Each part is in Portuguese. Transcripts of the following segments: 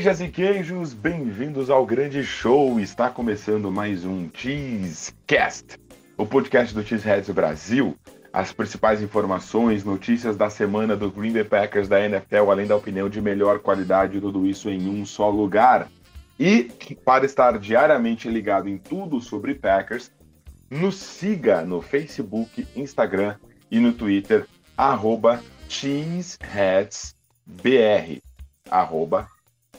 Queijas e queijos, bem-vindos ao grande show. Está começando mais um Cheesecast, o podcast do Cheeseheads Brasil. As principais informações, notícias da semana do Green Bay Packers da NFL, além da opinião de melhor qualidade, tudo isso em um só lugar. E para estar diariamente ligado em tudo sobre Packers, nos siga no Facebook, Instagram e no Twitter, arroba cheeseheadsbr, arroba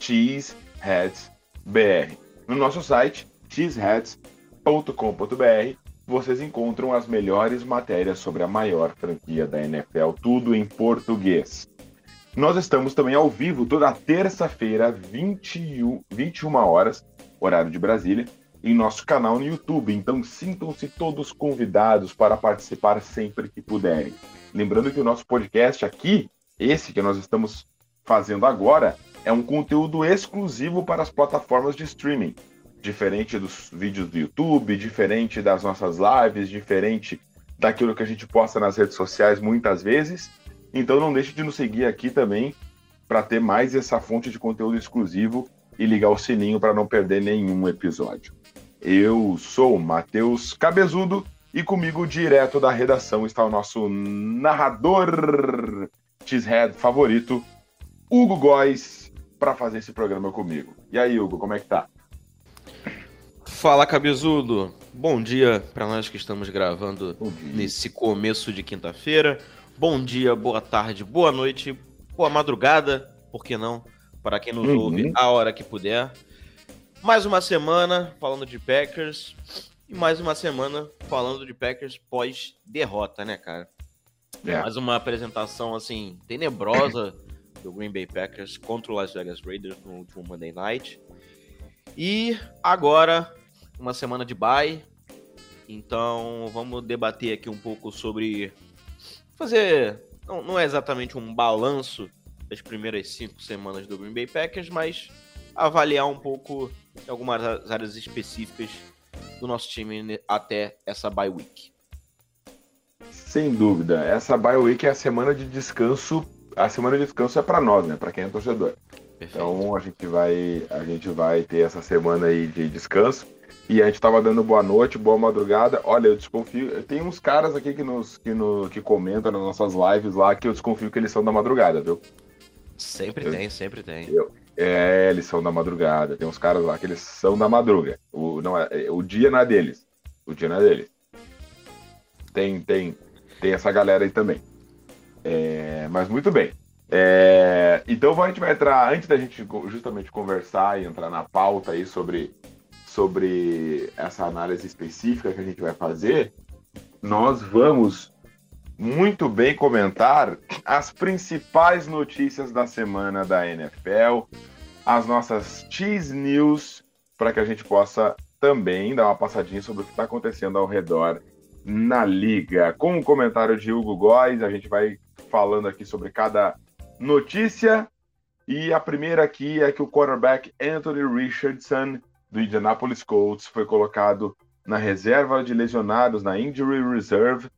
cheeseheadsbr. No nosso site, cheeseheads.com.br, vocês encontram as melhores matérias sobre a maior franquia da NFL, tudo em português. Nós estamos também ao vivo toda terça-feira, 21, 21 horas, horário de Brasília, em nosso canal no YouTube. Então sintam-se todos convidados para participar sempre que puderem. Lembrando que o nosso podcast aqui, esse que nós estamos fazendo agora, é um conteúdo exclusivo para as plataformas de streaming. Diferente dos vídeos do YouTube, diferente das nossas lives, diferente daquilo que a gente posta nas redes sociais muitas vezes. Então não deixe de nos seguir aqui também para ter mais essa fonte de conteúdo exclusivo e ligar o sininho para não perder nenhum episódio. Eu sou Matheus Cabezudo e comigo direto da redação está o nosso narrador Cheesehead favorito, Hugo Góes para fazer esse programa comigo. E aí, Hugo, como é que tá? Fala, cabezudo. Bom dia para nós que estamos gravando nesse começo de quinta-feira. Bom dia, boa tarde, boa noite, boa madrugada, por que não? Para quem nos uhum. ouve a hora que puder. Mais uma semana falando de Packers e mais uma semana falando de Packers pós derrota, né, cara? É. Mais uma apresentação assim tenebrosa do Green Bay Packers contra o Las Vegas Raiders no último Monday Night. E agora, uma semana de bye. Então, vamos debater aqui um pouco sobre fazer. Não, não é exatamente um balanço das primeiras cinco semanas do Green Bay Packers, mas avaliar um pouco algumas áreas específicas do nosso time até essa bye week. Sem dúvida, essa bye week é a semana de descanso a semana de descanso é para nós, né? Para quem é torcedor. Perfeito. Então a gente vai a gente vai ter essa semana aí de descanso. E a gente tava dando boa noite, boa madrugada. Olha, eu desconfio. Tem uns caras aqui que nos que, no, que comentam nas nossas lives lá que eu desconfio que eles são da madrugada, viu? Sempre eu, tem, sempre tem. Eu, é, eles são da madrugada. Tem uns caras lá que eles são da madruga. O, não é, o dia não é deles. O dia não é deles. Tem, tem, tem essa galera aí também. É, mas muito bem. É, então a gente vai entrar, antes da gente justamente conversar e entrar na pauta aí sobre, sobre essa análise específica que a gente vai fazer, nós vamos muito bem comentar as principais notícias da semana da NFL, as nossas Cheese News, para que a gente possa também dar uma passadinha sobre o que está acontecendo ao redor na liga. Com o comentário de Hugo Góes, a gente vai falando aqui sobre cada notícia. E a primeira aqui é que o quarterback Anthony Richardson, do Indianapolis Colts, foi colocado na reserva de lesionados, na injury reserve,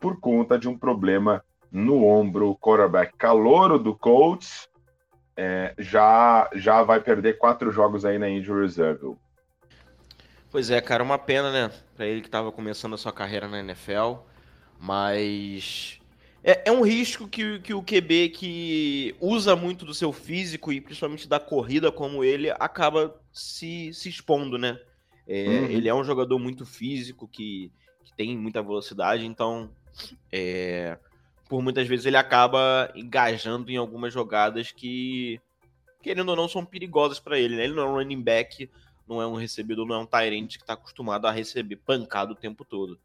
por conta de um problema no ombro. O quarterback calouro do Colts é, já, já vai perder quatro jogos aí na injury reserve. Pois é, cara, uma pena, né? Para ele que estava começando a sua carreira na NFL, mas é, é um risco que, que o QB que usa muito do seu físico e principalmente da corrida como ele acaba se, se expondo, né? É, uhum. Ele é um jogador muito físico, que, que tem muita velocidade, então é, por muitas vezes ele acaba engajando em algumas jogadas que, querendo ou não, são perigosas para ele. Né? Ele não é um running back, não é um recebedor, não é um Tyrant que está acostumado a receber pancada o tempo todo.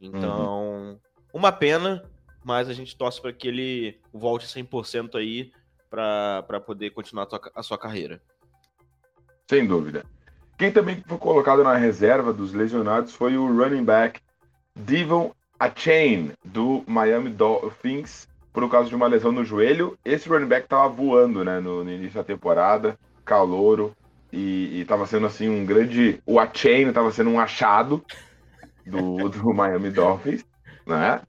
Então, uhum. uma pena, mas a gente torce para que ele volte 100% aí para poder continuar a, a sua carreira. Sem dúvida. Quem também foi colocado na reserva dos lesionados foi o running back Devon Achain, do Miami Dolphins, por causa de uma lesão no joelho. Esse running back estava voando né, no, no, início da temporada, calouro, e estava sendo assim um grande. O Achain estava sendo um achado do, do Miami Dolphins, né?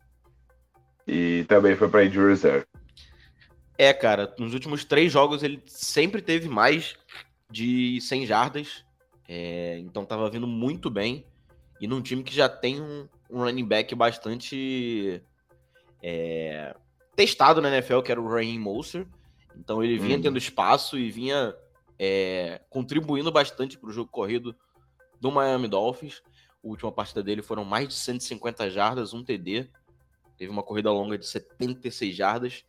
E também foi para injury reserve. É, cara, nos últimos três jogos ele sempre teve mais de 100 jardas, é, então tava vindo muito bem. E num time que já tem um, um running back bastante é, testado na NFL, que era o Raheem Mostert. Então ele vinha hum. tendo espaço e vinha é, contribuindo bastante para o jogo corrido do Miami Dolphins. A última partida dele foram mais de 150 jardas, um TD. Teve uma corrida longa de 76 jardas.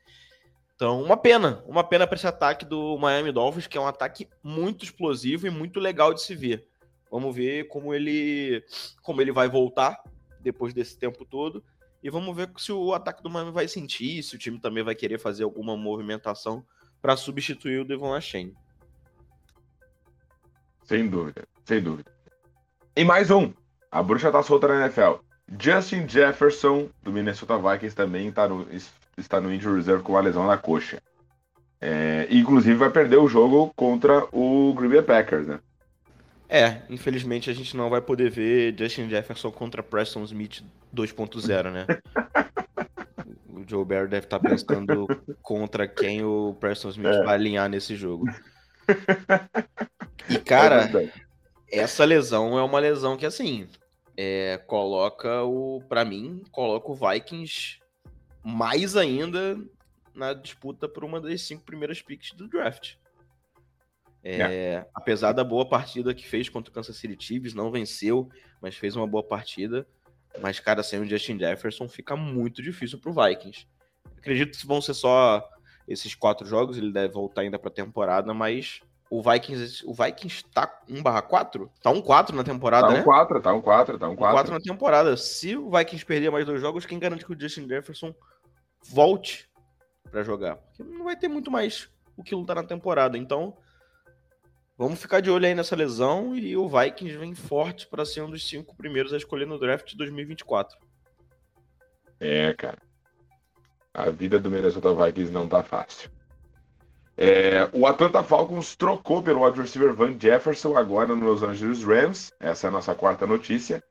Então, uma pena, uma pena para esse ataque do Miami Dolphins, que é um ataque muito explosivo e muito legal de se ver. Vamos ver como ele, como ele vai voltar depois desse tempo todo. E vamos ver se o ataque do Miami vai sentir, se o time também vai querer fazer alguma movimentação para substituir o Devon Achane. Sem dúvida, sem dúvida. E mais um. A bruxa tá solta na NFL. Justin Jefferson, do Minnesota Vikings, também tá no, está no injury reserve com uma lesão na coxa. É, inclusive vai perder o jogo contra o Green Bay Packers, né? É, infelizmente a gente não vai poder ver Justin Jefferson contra Preston Smith 2.0, né? o Joe Barry deve estar tá pensando contra quem o Preston Smith é. vai alinhar nesse jogo. E, cara, é essa lesão é uma lesão que, assim, é, coloca o. para mim, coloca o Vikings mais ainda na disputa por uma das cinco primeiras picks do draft. É, é. Apesar da boa partida que fez contra o Kansas City Chiefs, não venceu, mas fez uma boa partida. Mas, cara, sem o Justin Jefferson fica muito difícil pro Vikings. Acredito que vão ser só esses quatro jogos, ele deve voltar ainda pra temporada, mas o Vikings, o Vikings tá 1/4? Tá 1-4 na temporada, tá um né? 4, tá 1-4, tá 1-4. 4 na temporada. Se o Vikings perder mais dois jogos, quem garante que o Justin Jefferson volte para jogar? Porque não vai ter muito mais o que lutar na temporada. Então, vamos ficar de olho aí nessa lesão e o Vikings vem forte para ser um dos cinco primeiros a escolher no draft de 2024. É, cara. A vida do Minnesota Vikings não tá fácil. É, o Atlanta Falcons trocou pelo wide receiver Van Jefferson agora no Los Angeles Rams. Essa é a nossa quarta notícia.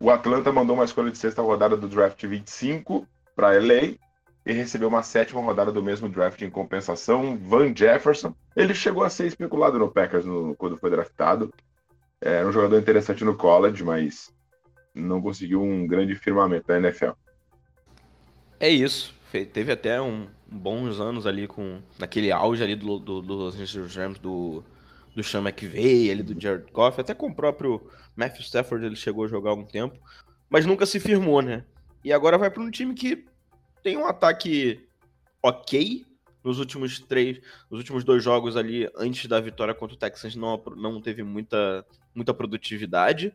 O Atlanta mandou uma escolha de sexta rodada do draft 25 para LA e recebeu uma sétima rodada do mesmo draft em compensação. Van Jefferson. Ele chegou a ser especulado no Packers no, quando foi draftado. Era um jogador interessante no college, mas não conseguiu um grande firmamento na NFL. É isso. Teve até um, bons anos ali com naquele auge ali do, do, do Los Angeles Rams do, do Sean McVay, ali do Jared Goff, até com o próprio Matthew Stafford ele chegou a jogar algum tempo, mas nunca se firmou, né? E agora vai para um time que tem um ataque ok nos últimos três, nos últimos dois jogos ali antes da vitória contra o Texans não, não teve muita, muita produtividade.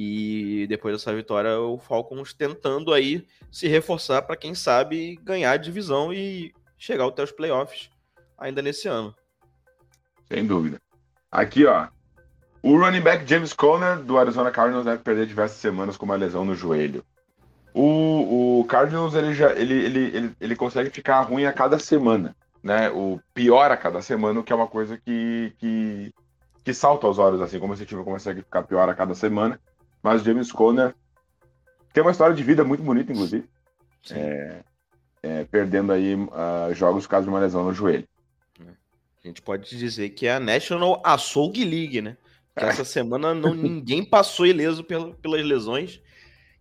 E depois dessa vitória, o Falcons tentando aí se reforçar para quem sabe ganhar a divisão e chegar até os playoffs ainda nesse ano. Sem dúvida. Aqui, ó. O running back James Conner do Arizona Cardinals deve perder diversas semanas com uma lesão no joelho. O, o Cardinals ele já ele, ele, ele, ele consegue ficar ruim a cada semana, né? O pior a cada semana, o que é uma coisa que, que, que salta aos olhos, assim como esse time consegue ficar pior a cada semana. Mas James Conner tem uma história de vida muito bonita, inclusive. É, é, perdendo aí uh, jogos por causa de uma lesão no joelho. A gente pode dizer que é a National Açougue League, né? Que essa semana não, ninguém passou ileso pela, pelas lesões.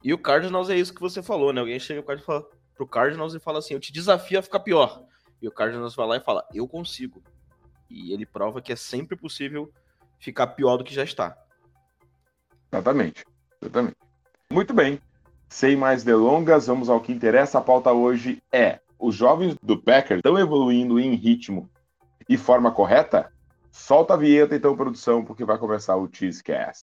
E o Cardinals é isso que você falou, né? Alguém chega pro Cardinals e fala assim: Eu te desafio a ficar pior. E o Cardinals vai lá e fala: Eu consigo. E ele prova que é sempre possível ficar pior do que já está. Exatamente. Exatamente. Muito bem. Sem mais delongas, vamos ao que interessa. A pauta hoje é: os jovens do Packers estão evoluindo em ritmo e forma correta? Solta a vinheta então, produção, porque vai começar o Cheesecast.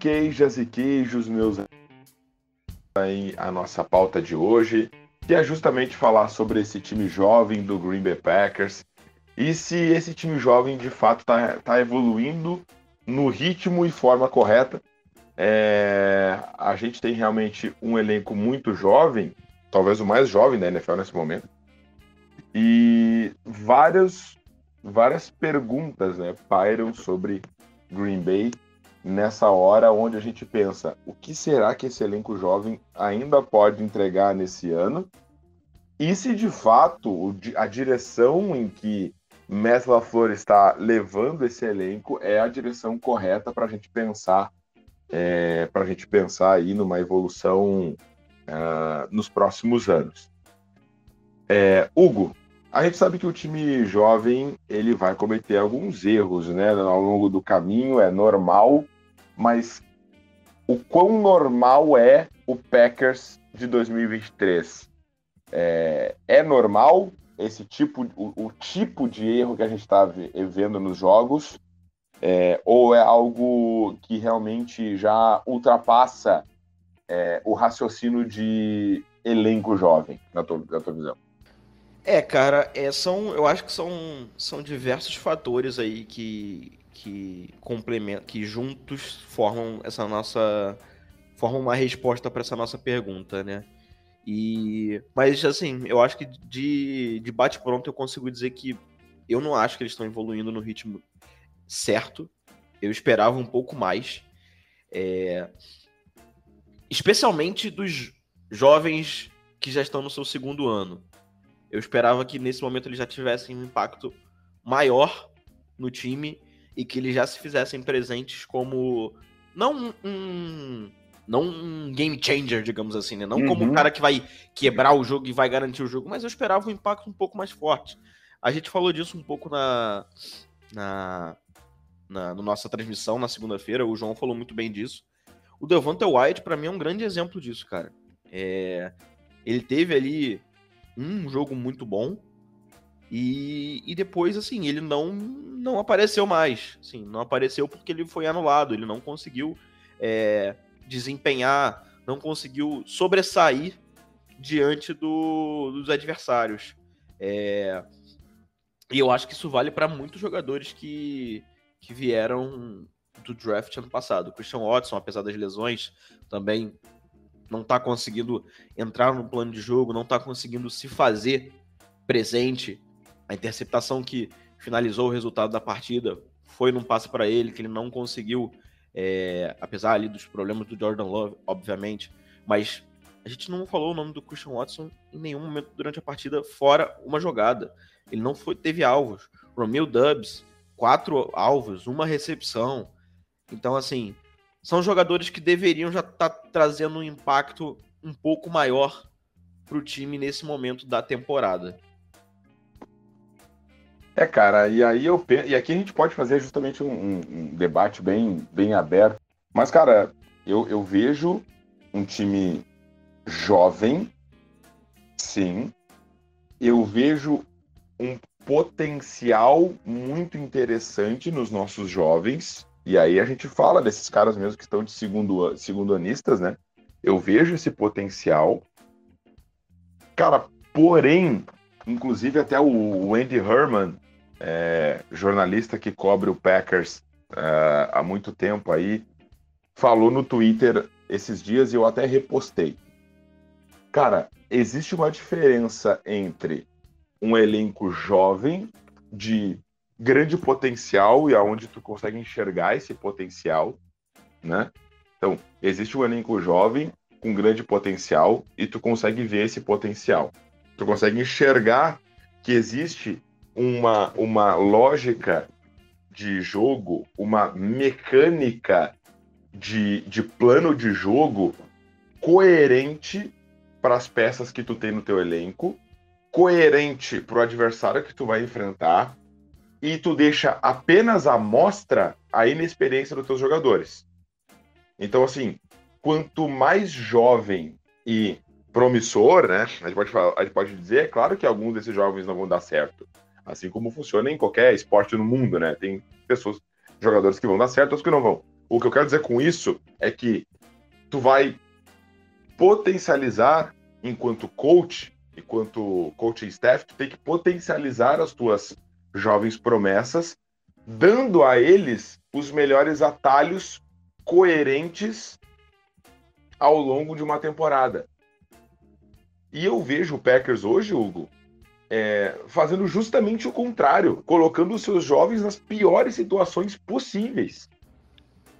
Queijas e queijos, meus aí a nossa pauta de hoje, que é justamente falar sobre esse time jovem do Green Bay Packers e se esse time jovem de fato está tá evoluindo no ritmo e forma correta. É, a gente tem realmente um elenco muito jovem, talvez o mais jovem da NFL nesse momento. E várias, várias perguntas né, pairam sobre Green Bay nessa hora onde a gente pensa o que será que esse elenco jovem ainda pode entregar nesse ano e se de fato a direção em que Matt LaFleur está levando esse elenco é a direção correta para a gente pensar é, para a gente pensar aí numa evolução uh, nos próximos anos. É, Hugo, a gente sabe que o time jovem ele vai cometer alguns erros, né, ao longo do caminho, é normal, mas o quão normal é o Packers de 2023? É, é normal esse tipo, o, o, tipo de erro que a gente está vendo nos jogos, é, ou é algo que realmente já ultrapassa é, o raciocínio de elenco jovem, na tua, na tua visão? É, cara, é, são, eu acho que são, são diversos fatores aí que, que complementam, que juntos formam essa nossa, formam uma resposta para essa nossa pergunta, né? E, mas assim, eu acho que de, de bate pronto eu consigo dizer que eu não acho que eles estão evoluindo no ritmo certo. Eu esperava um pouco mais, é, especialmente dos jovens que já estão no seu segundo ano eu esperava que nesse momento eles já tivessem um impacto maior no time e que eles já se fizessem presentes como não um não um game changer, digamos assim, né? Não uhum. como um cara que vai quebrar o jogo e vai garantir o jogo, mas eu esperava um impacto um pouco mais forte. A gente falou disso um pouco na na, na, na nossa transmissão na segunda-feira, o João falou muito bem disso. O Devonta White, para mim, é um grande exemplo disso, cara. É, ele teve ali um jogo muito bom. E, e depois, assim, ele não, não apareceu mais. Assim, não apareceu porque ele foi anulado. Ele não conseguiu é, desempenhar, não conseguiu sobressair diante do, dos adversários. É, e eu acho que isso vale para muitos jogadores que, que vieram do draft ano passado. Christian Watson, apesar das lesões, também não está conseguindo entrar no plano de jogo, não está conseguindo se fazer presente. A interceptação que finalizou o resultado da partida foi num passe para ele, que ele não conseguiu, é, apesar ali dos problemas do Jordan Love, obviamente, mas a gente não falou o nome do Christian Watson em nenhum momento durante a partida, fora uma jogada. Ele não foi, teve alvos. Romeo Dubs, quatro alvos, uma recepção. Então, assim, são jogadores que deveriam já estar tá trazendo um impacto um pouco maior para o time nesse momento da temporada. É, cara, e aí eu e aqui a gente pode fazer justamente um, um debate bem, bem aberto. Mas, cara, eu, eu vejo um time jovem, sim. Eu vejo um potencial muito interessante nos nossos jovens. E aí a gente fala desses caras mesmo que estão de segundo, segundo anistas, né? Eu vejo esse potencial. Cara, porém, inclusive até o Andy Herman, é, jornalista que cobre o Packers é, há muito tempo aí, falou no Twitter esses dias e eu até repostei. Cara, existe uma diferença entre um elenco jovem de grande potencial e aonde tu consegue enxergar esse potencial, né? Então, existe um elenco jovem com grande potencial e tu consegue ver esse potencial. Tu consegue enxergar que existe uma, uma lógica de jogo, uma mecânica de, de plano de jogo coerente para as peças que tu tem no teu elenco, coerente para o adversário que tu vai enfrentar, e tu deixa apenas a mostra a inexperiência dos teus jogadores. Então, assim, quanto mais jovem e promissor, né? A gente pode, falar, a gente pode dizer, é claro que alguns desses jovens não vão dar certo. Assim como funciona em qualquer esporte no mundo, né? Tem pessoas, jogadores que vão dar certo, outros que não vão. O que eu quero dizer com isso é que tu vai potencializar enquanto coach, enquanto coaching staff, tu tem que potencializar as tuas jovens promessas, dando a eles os melhores atalhos coerentes ao longo de uma temporada. E eu vejo o Packers hoje, Hugo, é, fazendo justamente o contrário, colocando os seus jovens nas piores situações possíveis.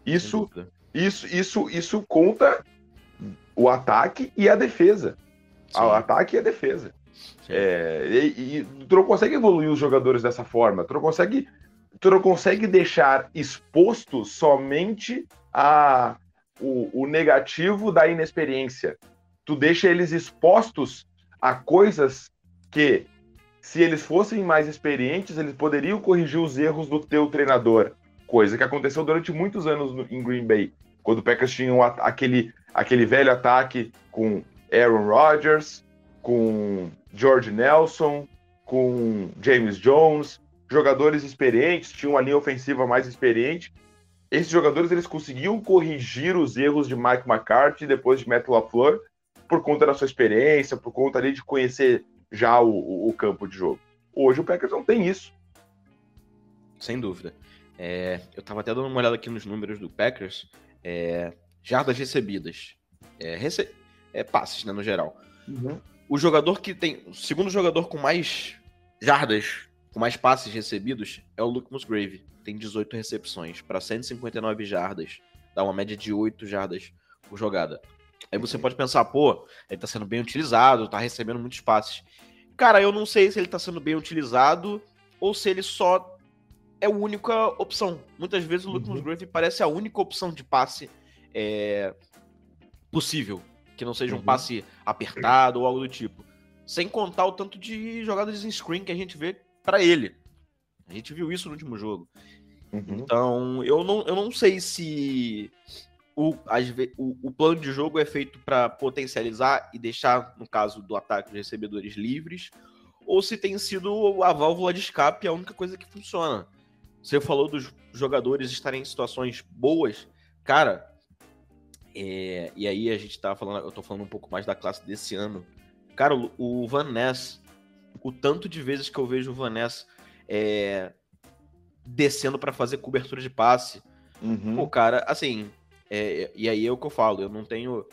Isso, isso, isso, isso conta o ataque e a defesa. Sim. O ataque e a defesa. É, e, e, tu não consegue evoluir os jogadores dessa forma. Tu não consegue, tu não consegue deixar exposto somente a, o, o negativo da inexperiência. Tu deixa eles expostos a coisas que, se eles fossem mais experientes, eles poderiam corrigir os erros do teu treinador. Coisa que aconteceu durante muitos anos no, em Green Bay, quando o Packers tinha aquele, aquele velho ataque com Aaron Rodgers, com George Nelson, com James Jones, jogadores experientes, tinha uma linha ofensiva mais experiente. Esses jogadores eles conseguiam corrigir os erros de Mike McCarthy depois de Matt LaFleur por conta da sua experiência, por conta ali de conhecer já o, o, campo de jogo. Hoje o Packers não tem isso. Sem dúvida. É, eu estava até dando uma olhada aqui nos números do Packers. É, jardas recebidas. É, rece... é, passes, né, no geral. Uhum. O jogador que tem. O segundo jogador com mais jardas, com mais passes recebidos, é o Luke Musgrave. Tem 18 recepções para 159 jardas. Dá uma média de 8 jardas por jogada. Aí você pode pensar, pô, ele tá sendo bem utilizado, tá recebendo muitos passes. Cara, eu não sei se ele tá sendo bem utilizado ou se ele só é a única opção. Muitas vezes o Luke uhum. Musgrave parece a única opção de passe é, possível. Que não seja um uhum. passe apertado ou algo do tipo. Sem contar o tanto de jogadas em screen que a gente vê para ele. A gente viu isso no último jogo. Uhum. Então, eu não, eu não sei se o, o, o plano de jogo é feito para potencializar e deixar, no caso do ataque, os recebedores livres, ou se tem sido a válvula de escape a única coisa que funciona. Você falou dos jogadores estarem em situações boas, cara. É, e aí a gente tá falando, eu tô falando um pouco mais da classe desse ano. Cara, o, o Van Ness, o tanto de vezes que eu vejo o Van Ness é, descendo para fazer cobertura de passe. Uhum. Pô, cara, assim, é, e aí é o que eu falo, eu não tenho.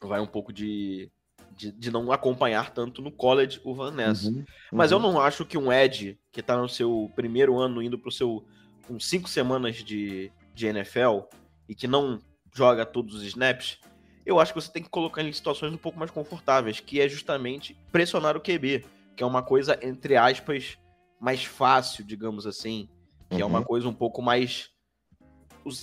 Vai um pouco de, de, de não acompanhar tanto no college o Van Ness. Uhum, uhum. Mas eu não acho que um Ed, que tá no seu primeiro ano, indo pro seu. com cinco semanas de, de NFL, e que não joga todos os snaps, eu acho que você tem que colocar ele em situações um pouco mais confortáveis, que é justamente pressionar o QB, que é uma coisa, entre aspas, mais fácil, digamos assim, que uhum. é uma uhum. coisa um pouco mais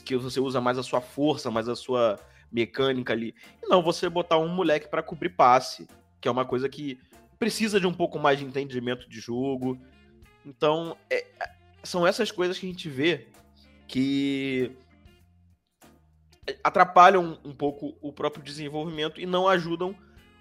que você usa mais a sua força, mais a sua mecânica ali. E não você botar um moleque para cobrir passe, que é uma coisa que precisa de um pouco mais de entendimento de jogo. Então, é, são essas coisas que a gente vê que atrapalham um pouco o próprio desenvolvimento e não ajudam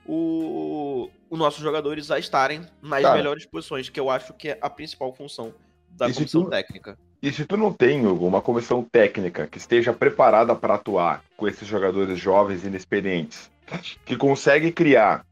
os nossos jogadores a estarem nas Cara, melhores posições, que eu acho que é a principal função da comissão tu, técnica. E se tu não tem uma comissão técnica que esteja preparada para atuar com esses jogadores jovens e inexperientes, que consegue criar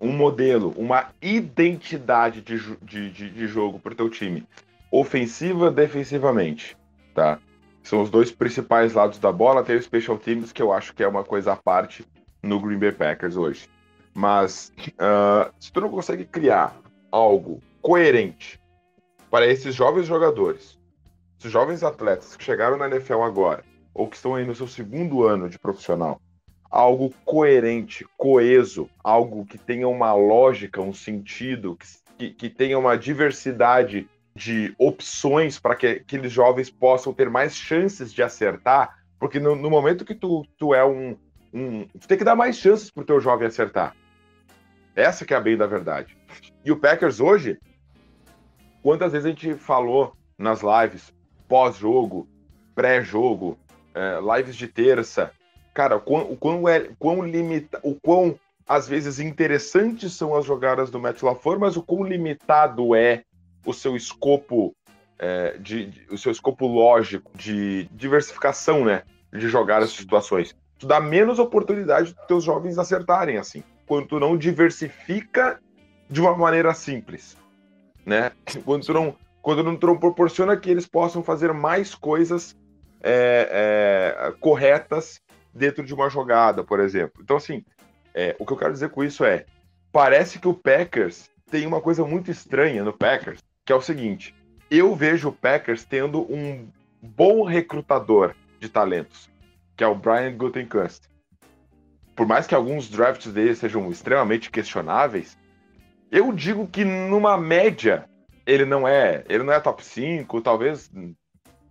um modelo, uma identidade de, de, de, de jogo para o teu time, ofensiva, defensivamente, tá? São os dois principais lados da bola. Tem o Special Teams, que eu acho que é uma coisa à parte no Green Bay Packers hoje. Mas uh, se tu não consegue criar algo coerente para esses jovens jogadores, esses jovens atletas que chegaram na NFL agora, ou que estão aí no seu segundo ano de profissional, algo coerente, coeso, algo que tenha uma lógica, um sentido, que, que tenha uma diversidade de opções para que aqueles jovens possam ter mais chances de acertar, porque no, no momento que tu, tu é um, um. Tu tem que dar mais chances para o teu jovem acertar. Essa que é a bem da verdade. E o Packers hoje Quantas vezes a gente falou nas lives, pós-jogo, pré-jogo, é, lives de terça, cara, o quão, o quão, é, quão limita, o quão às vezes interessantes são as jogadas do Matt LaFleur, mas o quão limitado é o seu escopo é, de, de, o seu escopo lógico de diversificação, né, de jogar as situações. Tu dá menos oportunidade dos teus jovens acertarem assim, quando tu não diversifica de uma maneira simples né? Quando tu não, quando não, tu não proporciona que eles possam fazer mais coisas é, é, corretas dentro de uma jogada, por exemplo. Então, assim, é, o que eu quero dizer com isso é, parece que o Packers tem uma coisa muito estranha no Packers, que é o seguinte: eu vejo o Packers tendo um bom recrutador de talentos, que é o Brian Gutekunst. Por mais que alguns drafts dele sejam extremamente questionáveis, eu digo que numa média ele não é, ele não é top 5, talvez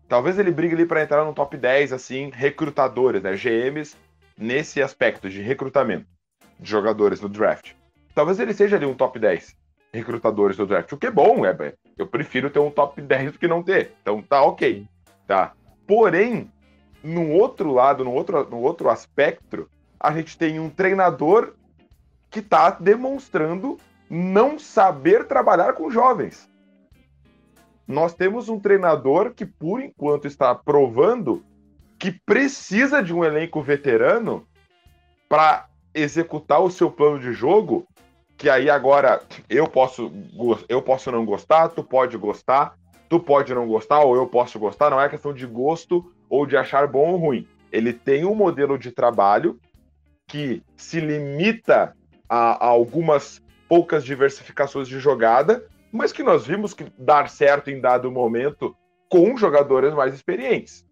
talvez ele brigue ali para entrar no top 10 assim, recrutadores, né, GMs nesse aspecto de recrutamento de jogadores no draft. Talvez ele seja ali um top 10 recrutadores do draft, o que é bom, é, eu prefiro ter um top 10 do que não ter. Então tá OK, tá? Porém, no outro lado, no outro, no outro aspecto, a gente tem um treinador que está demonstrando não saber trabalhar com jovens. Nós temos um treinador que, por enquanto, está provando que precisa de um elenco veterano para executar o seu plano de jogo. Que aí agora eu posso, eu posso não gostar, tu pode gostar, tu pode não gostar, ou eu posso gostar, não é questão de gosto ou de achar bom ou ruim. Ele tem um modelo de trabalho que se limita a, a algumas poucas diversificações de jogada, mas que nós vimos que dar certo em dado momento com jogadores mais experientes.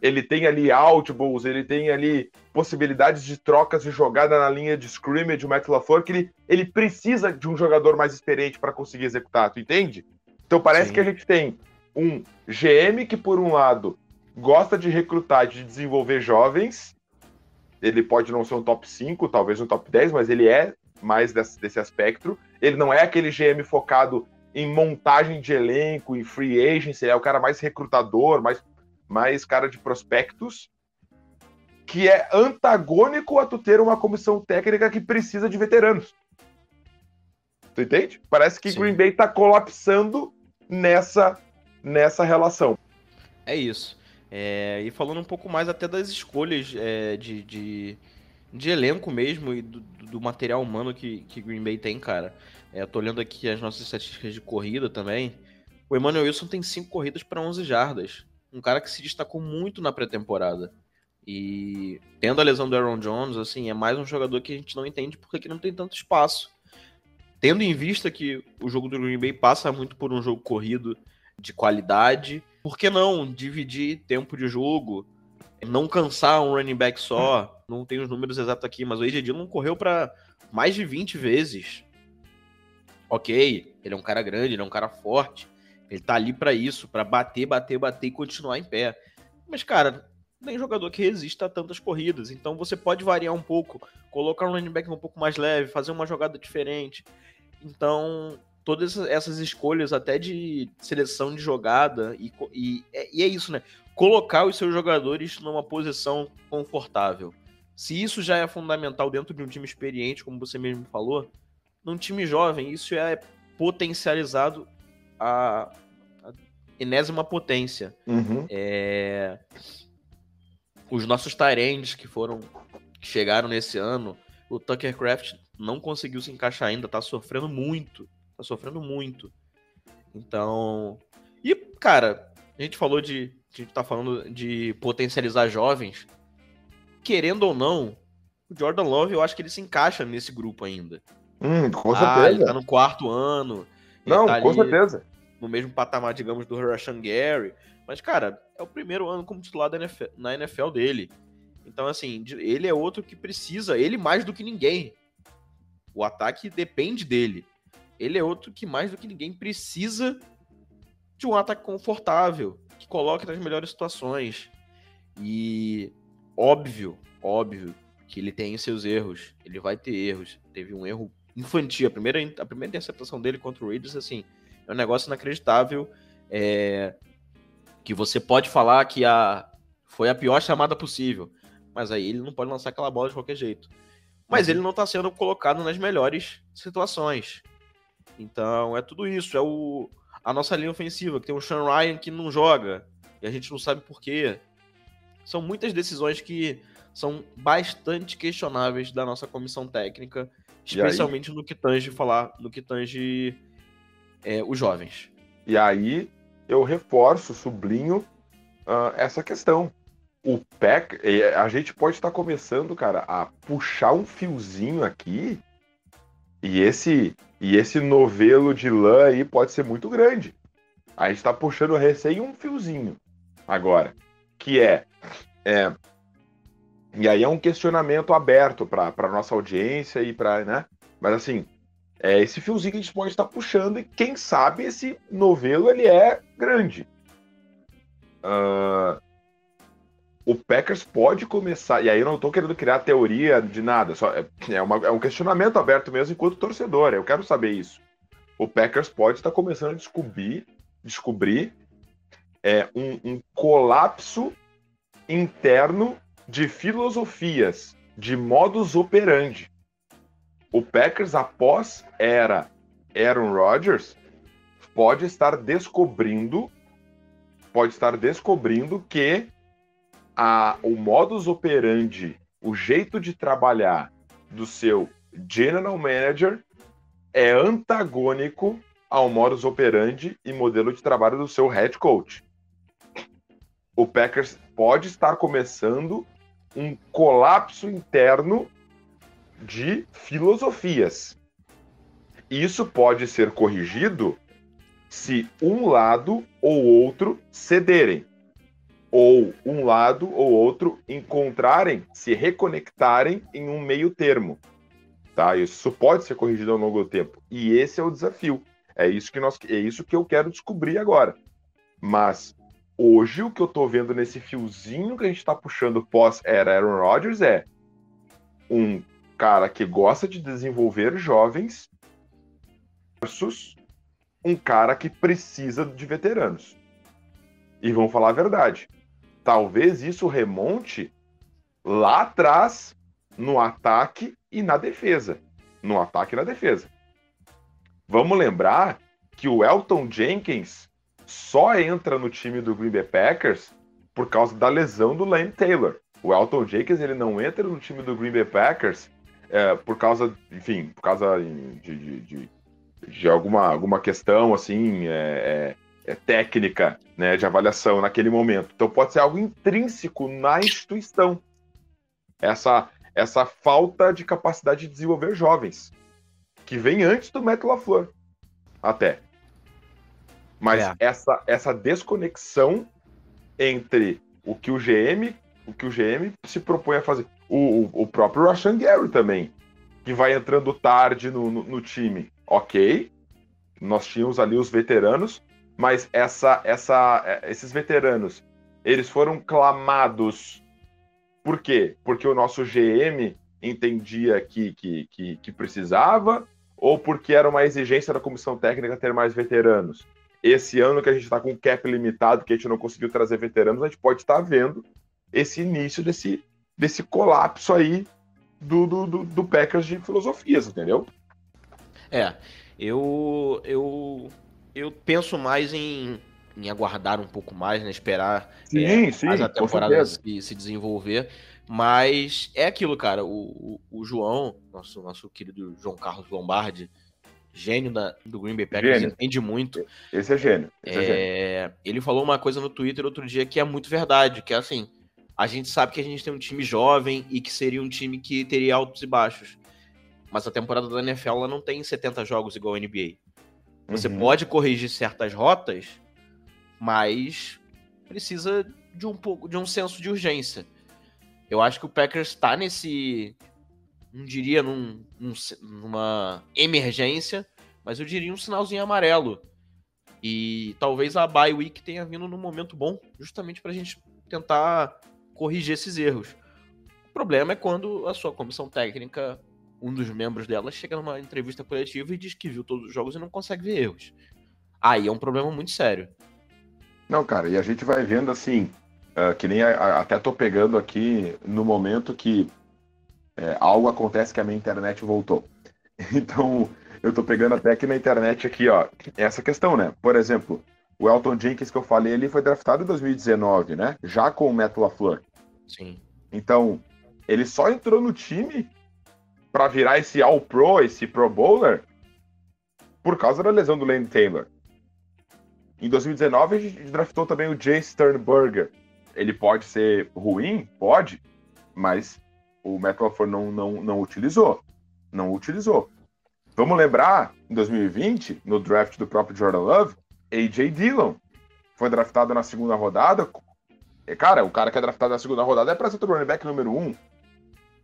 Ele tem ali outballs, ele tem ali possibilidades de trocas de jogada na linha de scrimmage, o Matt LaFleur, que ele, ele precisa de um jogador mais experiente para conseguir executar, tu entende? Então parece Sim. que a gente tem um GM que, por um lado, gosta de recrutar, de desenvolver jovens, ele pode não ser um top 5, talvez um top 10, mas ele é mais desse, desse aspecto. Ele não é aquele GM focado em montagem de elenco, em free agency, é o cara mais recrutador, mais, mais cara de prospectos, que é antagônico a tu ter uma comissão técnica que precisa de veteranos. Tu entende? Parece que Sim. Green Bay tá colapsando nessa, nessa relação. É isso. É, e falando um pouco mais até das escolhas é, de, de de elenco mesmo e do, do, material humano que, que Green Bay tem, cara. É, tô olhando aqui as nossas estatísticas de corrida também. O Emmanuel Wilson tem 5 corridas para 11 jardas. Um cara que se destacou muito na pré-temporada. E tendo a lesão do Aaron Jones, assim, é mais um jogador que a gente não entende porque que não tem tanto espaço. Tendo em vista que o jogo do Green Bay passa muito por um jogo corrido de qualidade, por que não dividir tempo de jogo, não cansar um running back só. Não tenho os números exatos aqui, mas o AJ Dillon correu para mais de 20 vezes. Ok, ele é um cara grande, ele é um cara forte. Ele tá ali para isso, para bater, bater, bater e continuar em pé. Mas, cara, nem jogador que resista a tantas corridas. Então você pode variar um pouco, colocar um running back um pouco mais leve, fazer uma jogada diferente. Então, todas essas escolhas, até de seleção de jogada, e, e, e é isso, né? colocar os seus jogadores numa posição confortável. Se isso já é fundamental dentro de um time experiente, como você mesmo falou, num time jovem, isso é potencializado a, a enésima potência. Uhum. É... Os nossos Tyrands que foram que chegaram nesse ano, o Tucker Craft não conseguiu se encaixar ainda, tá sofrendo muito. Tá sofrendo muito. Então. E, cara, a gente falou de a gente tá falando de potencializar jovens, querendo ou não, o Jordan Love, eu acho que ele se encaixa nesse grupo ainda. Hum, com ah, certeza. Ele tá no quarto ano. Não, tá com certeza. No mesmo patamar, digamos, do Rashan Gary. Mas, cara, é o primeiro ano como titular NFL, na NFL dele. Então, assim, ele é outro que precisa, ele mais do que ninguém. O ataque depende dele. Ele é outro que mais do que ninguém precisa de um ataque confortável que coloque nas melhores situações. E óbvio, óbvio que ele tem seus erros. Ele vai ter erros. Teve um erro infantil. A primeira, a primeira interceptação dele contra o Raiders, assim, é um negócio inacreditável. É, que você pode falar que a, foi a pior chamada possível. Mas aí ele não pode lançar aquela bola de qualquer jeito. Mas uhum. ele não está sendo colocado nas melhores situações. Então é tudo isso. É o, a nossa linha ofensiva, que tem o Sean Ryan que não joga, e a gente não sabe por quê. São muitas decisões que são bastante questionáveis da nossa comissão técnica, especialmente no que tange falar, no que tange é, os jovens. E aí eu reforço, sublinho uh, essa questão. O PEC, a gente pode estar começando, cara, a puxar um fiozinho aqui, e esse E esse novelo de lã aí pode ser muito grande. A gente está puxando recém um fiozinho agora, que é, é e aí é um questionamento aberto para nossa audiência e para, né? Mas assim, é esse fiozinho que a gente pode estar puxando e quem sabe esse novelo ele é grande. Uh, o Packers pode começar, e aí eu não estou querendo criar teoria de nada, só é, é, uma, é, um questionamento aberto mesmo enquanto torcedor, eu quero saber isso. O Packers pode estar começando a descobrir, descobrir é, um, um colapso interno de filosofias, de modus operandi. O Packers, após era Aaron Rodgers, pode estar descobrindo, pode estar descobrindo que a, o modus operandi, o jeito de trabalhar do seu general manager é antagônico ao modus operandi e modelo de trabalho do seu head coach. O Packers pode estar começando um colapso interno de filosofias. Isso pode ser corrigido se um lado ou outro cederem, ou um lado ou outro encontrarem, se reconectarem em um meio termo. Tá? Isso pode ser corrigido ao longo do tempo. E esse é o desafio. É isso que nós, é isso que eu quero descobrir agora. Mas hoje o que eu tô vendo nesse fiozinho que a gente tá puxando pós era Aaron Rodgers é um cara que gosta de desenvolver jovens versus um cara que precisa de veteranos. E vamos falar a verdade. Talvez isso remonte lá atrás no ataque e na defesa. No ataque e na defesa. Vamos lembrar que o Elton Jenkins só entra no time do Green Bay Packers por causa da lesão do Lane Taylor. O Elton Jenkins ele não entra no time do Green Bay Packers é, por causa, enfim, por causa de, de, de, de alguma, alguma questão assim é, é, é, técnica, né, de avaliação naquele momento. Então pode ser algo intrínseco na instituição. Essa essa falta de capacidade de desenvolver jovens que vem antes do Matt LaFleur até. Mas é. essa, essa desconexão entre o que o GM, o que o GM se propõe a fazer. O, o, próprio Rashan Gary também, que vai entrando tarde no, no, no, time. Ok, nós tínhamos ali os veteranos, mas essa, essa, é, esses veteranos, eles foram clamados. Por quê? Porque o nosso GM entendia que, que, que, que precisava, ou porque era uma exigência da comissão técnica ter mais veteranos? esse ano que a gente está com cap limitado, que a gente não conseguiu trazer veteranos, a gente pode estar tá vendo esse início desse, desse colapso aí do, do, do, do Packers de filosofias, entendeu? É, eu, eu, eu penso mais em, em aguardar um pouco mais, né? Esperar sim, é, sim, mais a temporada se, se desenvolver. Mas é aquilo, cara. O, o, o, João, nosso, nosso querido João Carlos Lombardi, gênio da, do Green Bay Packers, gênio. entende muito. Esse é gênio. Esse é, é gênio. Ele falou uma coisa no Twitter outro dia que é muito verdade, que é assim, a gente sabe que a gente tem um time jovem e que seria um time que teria altos e baixos. Mas a temporada da NFL ela não tem 70 jogos igual a NBA. Você uhum. pode corrigir certas rotas, mas precisa de um pouco de um senso de urgência. Eu acho que o Packers está nesse não diria num, num, numa emergência, mas eu diria um sinalzinho amarelo. E talvez a bye week tenha vindo num momento bom, justamente para a gente tentar corrigir esses erros. O problema é quando a sua comissão técnica, um dos membros dela, chega numa entrevista coletiva e diz que viu todos os jogos e não consegue ver erros. Aí é um problema muito sério. Não, cara, e a gente vai vendo assim, uh, que nem a, a, até tô pegando aqui no momento que é, algo acontece que a minha internet voltou. Então, eu tô pegando até aqui na internet aqui, ó, essa questão, né? Por exemplo, o Elton Jenkins que eu falei ali foi draftado em 2019, né? Já com o Matt LaFleur. Sim. Então, ele só entrou no time para virar esse All-Pro, esse Pro Bowler, por causa da lesão do Lane Taylor. Em 2019, a gente draftou também o Jay Sternberger. Ele pode ser ruim? Pode, mas o Matt LaFleur não, não, não utilizou. Não utilizou. Vamos lembrar, em 2020, no draft do próprio Jordan Love, A.J. Dillon foi draftado na segunda rodada. Cara, o cara que é draftado na segunda rodada é para ser o running back número um.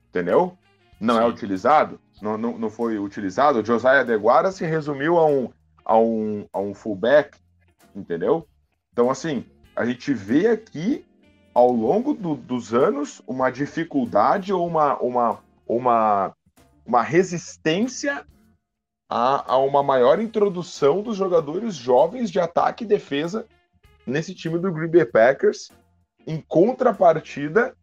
Entendeu? Não é Sim. é utilizado, não, não, não foi utilizado. O Josiah DeGuara se resumiu a um, a, um, a um fullback, entendeu? Então, assim, a gente vê aqui, ao longo do, dos anos, uma dificuldade ou uma, uma, uma, uma resistência a, a uma maior introdução dos jogadores jovens de ataque e defesa nesse time do Green Bay Packers, em contrapartida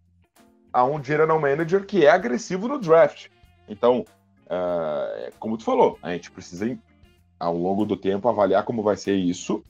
a um general manager que é agressivo no draft. Então, uh, como tu falou, a gente precisa, ao longo do tempo, avaliar como vai ser isso,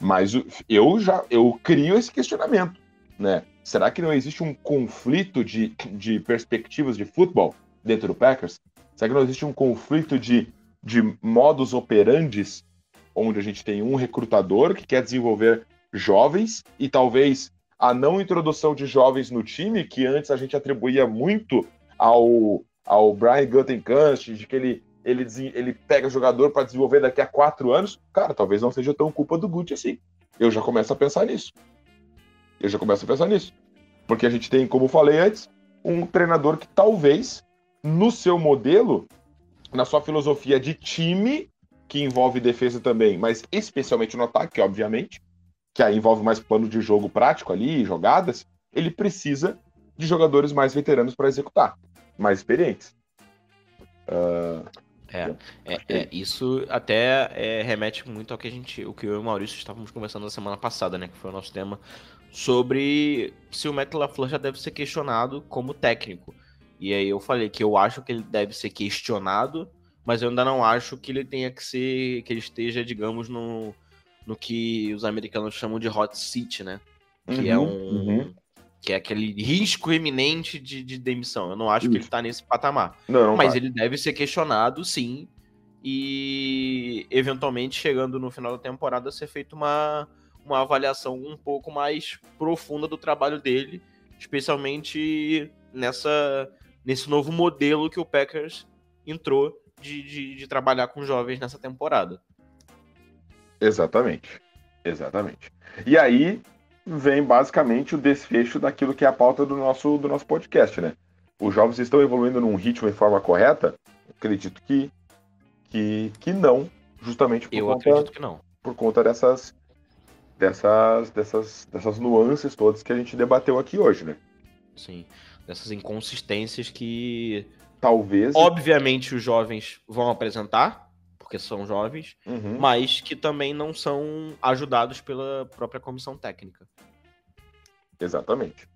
mas eu já eu crio esse questionamento, né? Será que não existe um conflito de, de perspectivas de futebol dentro do Packers? Será que não existe um conflito de de modus operandes, onde a gente tem um recrutador que quer desenvolver jovens e talvez a não introdução de jovens no time, que antes a gente atribuía muito ao, ao Brian Gutekunst, de que ele, ele, ele pega jogador para desenvolver daqui a quatro anos, cara, talvez não seja tão culpa do Guti assim. Eu já começo a pensar nisso. Eu já começo a pensar nisso. Porque a gente tem, como falei antes, um treinador que talvez, no seu modelo, na sua filosofia de time, que envolve defesa também, mas especialmente no ataque, obviamente, que aí envolve mais plano de jogo prático ali, jogadas, ele precisa de jogadores mais veteranos para executar, mais experientes. Uh, é, é, é, isso até é, remete muito ao que a gente, o que eu e o Maurício estávamos conversando na semana passada, né, que foi o nosso tema, sobre se o Matt LaFleur já deve ser questionado como técnico. E aí eu falei que eu acho que ele deve ser questionado, mas eu ainda não acho que ele tenha que ser, que ele esteja, digamos, no, no que os americanos chamam de hot seat, né? Que é uhum, é um. Uhum. Que é aquele risco eminente de, de demissão. Eu não acho Isso. que ele tá nesse patamar. Não, não mas vai. ele deve ser questionado, sim. E eventualmente, chegando no final da temporada, ser feito uma, uma avaliação um pouco mais profunda do trabalho dele, especialmente nessa nesse novo modelo que o Packers entrou de, de, de trabalhar com jovens nessa temporada. Exatamente. Exatamente. E aí vem basicamente o desfecho daquilo que é a pauta do nosso, do nosso podcast, né? Os jovens estão evoluindo num ritmo e forma correta? Acredito que, que, que não, justamente por Eu conta, acredito que não. Por conta dessas, dessas, dessas, dessas nuances todas que a gente debateu aqui hoje, né? Sim dessas inconsistências que talvez. obviamente os jovens vão apresentar porque são jovens uhum. mas que também não são ajudados pela própria comissão técnica. Exatamente.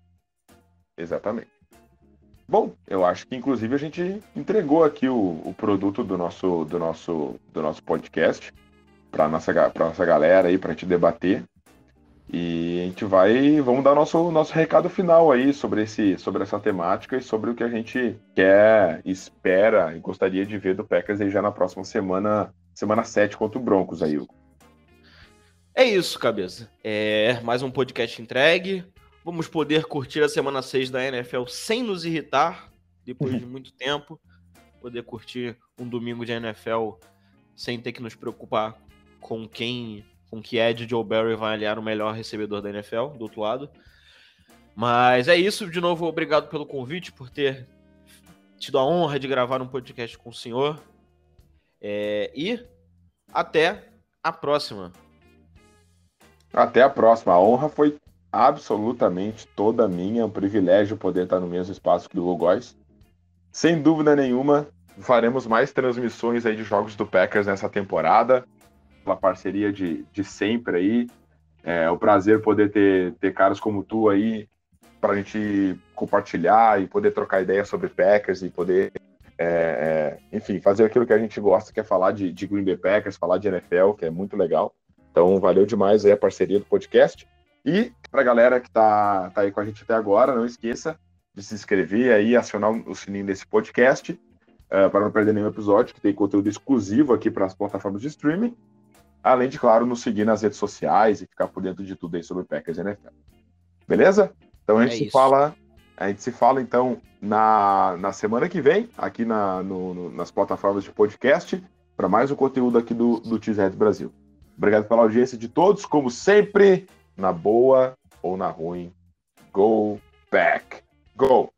Exatamente. Bom eu acho que inclusive a gente entregou aqui o, o produto do nosso do nosso do nosso podcast para nossa para nossa galera aí para a gente debater e a gente vai, vamos dar nosso nosso recado final aí sobre esse sobre essa temática e sobre o que a gente quer, espera e gostaria de ver do Packers aí já na próxima semana, semana 7 contra o Broncos aí, Hugo. É isso, cabeça. É mais um podcast entregue. Vamos poder curtir a semana 6 da NFL sem nos irritar, depois de muito tempo. Poder curtir um domingo de NFL sem ter que nos preocupar com quem com que Ed Joe Barry vai aliar o melhor recebedor da NFL, do outro lado. Mas é isso, de novo, obrigado pelo convite, por ter tido a honra de gravar um podcast com o senhor. É, e até a próxima. Até a próxima. A honra foi absolutamente toda minha. É um privilégio poder estar no mesmo espaço que o Góes. Sem dúvida nenhuma, faremos mais transmissões aí de jogos do Packers nessa temporada pela parceria de, de sempre aí. É o prazer poder ter, ter caras como tu aí para a gente compartilhar e poder trocar ideias sobre Packers e poder, é, é, enfim, fazer aquilo que a gente gosta, que é falar de, de Green Bay Packers, falar de NFL, que é muito legal. Então, valeu demais aí a parceria do podcast. E para a galera que está tá aí com a gente até agora, não esqueça de se inscrever aí, acionar o sininho desse podcast, uh, para não perder nenhum episódio, que tem conteúdo exclusivo aqui para as plataformas de streaming. Além de, claro, nos seguir nas redes sociais e ficar por dentro de tudo aí sobre Packers e NFL. Beleza? Então a gente é se fala. A gente se fala então na, na semana que vem, aqui na, no, no, nas plataformas de podcast, para mais um conteúdo aqui do, do T-Red Brasil. Obrigado pela audiência de todos, como sempre, na boa ou na ruim. Go back. Go!